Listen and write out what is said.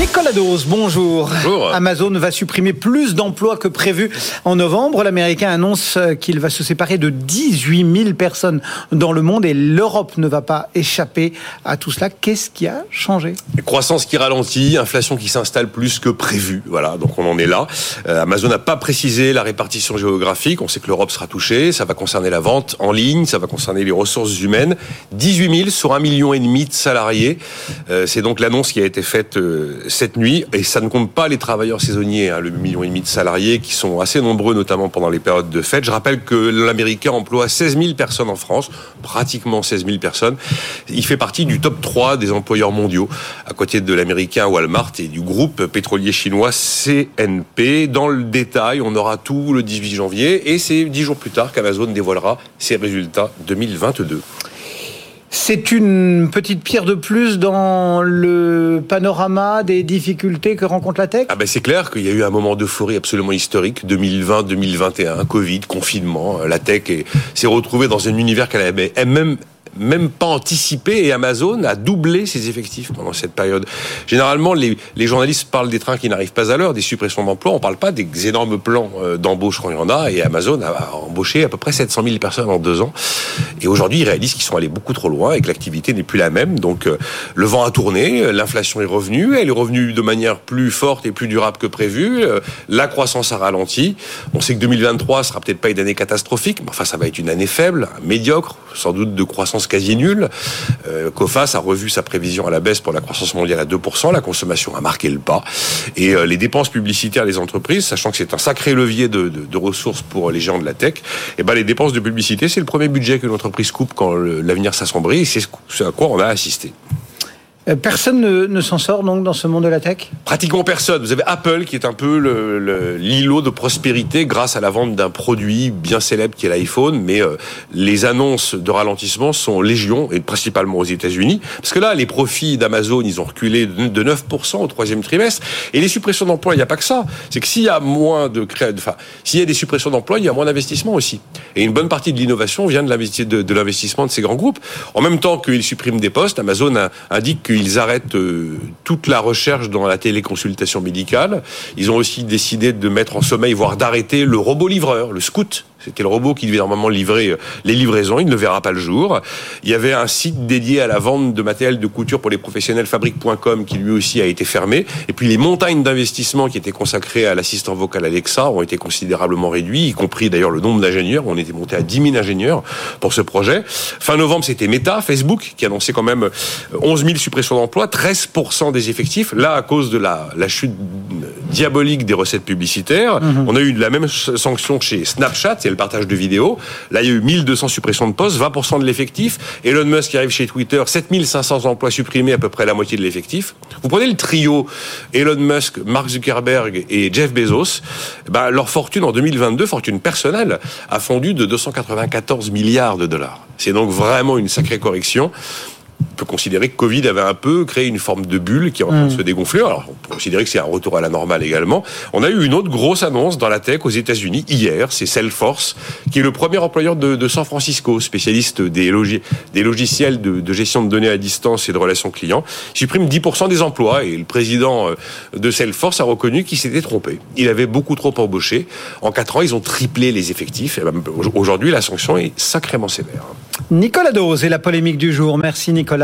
Nicolas Dose, bonjour. Bonjour. Amazon va supprimer plus d'emplois que prévu en novembre. L'Américain annonce qu'il va se séparer de 18 000 personnes dans le monde et l'Europe ne va pas échapper à tout cela. Qu'est-ce qui a changé? Croissance qui ralentit, inflation qui s'installe plus que prévu. Voilà, donc on en est là. Euh, Amazon n'a pas précisé la répartition géographique. On sait que l'Europe sera touchée. Ça va concerner la vente en ligne, ça va concerner les ressources humaines. 18 000 sur un million et demi de salariés. Euh, C'est donc l'annonce qui a été faite euh, cette nuit, et ça ne compte pas les travailleurs saisonniers, hein, le million et demi de salariés qui sont assez nombreux, notamment pendant les périodes de fête. Je rappelle que l'Américain emploie 16 000 personnes en France, pratiquement 16 000 personnes. Il fait partie du top 3 des employeurs mondiaux, à côté de l'Américain Walmart et du groupe pétrolier chinois CNP. Dans le détail, on aura tout le 18 janvier, et c'est dix jours plus tard qu'Amazon dévoilera ses résultats 2022. C'est une petite pierre de plus dans le panorama des difficultés que rencontre la tech Ah ben c'est clair qu'il y a eu un moment d'euphorie absolument historique, 2020-2021, Covid, confinement, la tech est- s'est retrouvée dans un univers qu'elle avait même même pas anticipé et Amazon a doublé ses effectifs pendant cette période. Généralement, les, journalistes parlent des trains qui n'arrivent pas à l'heure, des suppressions d'emplois. On parle pas des énormes plans euh, d'embauche il y en a. Et Amazon a embauché à peu près 700 000 personnes en deux ans. Et aujourd'hui, ils réalisent qu'ils sont allés beaucoup trop loin et que l'activité n'est plus la même. Donc, euh, le vent a tourné, l'inflation est revenue. Elle est revenue de manière plus forte et plus durable que prévu. Euh, La croissance a ralenti. On sait que 2023 sera peut-être pas une année catastrophique, mais enfin, ça va être une année faible, médiocre, sans doute de croissance quasi nulle. Euh, Cofas a revu sa prévision à la baisse pour la croissance mondiale à 2%. La consommation a marqué le pas. Et euh, les dépenses publicitaires des entreprises, sachant que c'est un sacré levier de, de- de ressources pour les géants de la tech, et ben les dépenses de publicité, c'est le premier budget que l'entreprise coupe quand l'avenir s'assombrit. C'est ce ce à quoi on a assisté. Euh, Personne ne, s'en sort donc dans ce monde de la tech? Pratiquement personne. Vous avez Apple qui est un peu l'îlot de prospérité grâce à la vente d'un produit bien célèbre qui est l'iPhone, mais euh, les annonces de ralentissement sont légion et principalement aux États-Unis, parce que là les profits d'Amazon ils ont reculé de de 9% au troisième trimestre et les suppressions d'emplois il n'y a pas que ça. C'est que s'il y a moins de enfin s'il y a des suppressions d'emplois il y a moins d'investissement aussi. Et une bonne partie de l'innovation vient de l'investi- de- de l'investissement de ces grands groupes. En même temps qu'ils suppriment des postes, Amazon indique qu'ils arrêtent euh, toute la recherche dans la téléconsultation médicale. Ils ont aussi décidé de mettre en sommeil, voire d'arrêter le robot livreur, le scout. C'était le robot qui devait normalement livrer euh, les livraisons. Il ne verra pas le jour. Il y avait un site dédié à la vente de matériel de couture pour les professionnels, fabrique.com, qui lui aussi a été fermé. Et puis les montagnes d'investissement qui étaient consacrées à l'assistant vocal Alexa ont été considérablement réduits, y compris d'ailleurs le nombre d'ingénieurs. On était monté à 10 000 ingénieurs pour ce projet. Fin novembre, c'était Meta, Facebook, qui annonçait quand même 11 000 suppressions d'emplois, 13% des effectifs. Là, à cause de la, la chute diabolique des recettes publicitaires, on a eu la même sanction chez Snapchat, c'est le partage de vidéos. Là, il y a eu 1200 suppressions de postes, 20% de l'effectif. Elon Musk qui arrive chez Twitter, 7500 emplois supprimés, à peu près la moitié de l'effectif. Vous prenez le trio Elon Musk, Mark Zuckerberg et Jeff Bezos, ben, leur fortune en 2022, fortune personnelle, a fondu de 294 milliards de dollars. C'est donc vraiment une sacrée correction on peut considérer que Covid avait un peu créé une forme de bulle qui est en train de se dégonfler. Alors, on peut considérer que c'est un retour à la normale également. On a eu une autre grosse annonce dans la tech aux États-Unis hier. C'est Salesforce, qui est le premier employeur de, de San Francisco, spécialiste des, logi- des logiciels de, de gestion de données à distance et de relations clients. Il supprime 10% des emplois et le président euh, de Salesforce a reconnu qu'il s'était trompé. Il avait beaucoup trop embauché. En 4 ans, ils ont triplé les effectifs. Aujourd'hui, la sanction est sacrément sévère. Nicolas Dose et la polémique du jour. Merci Nicolas.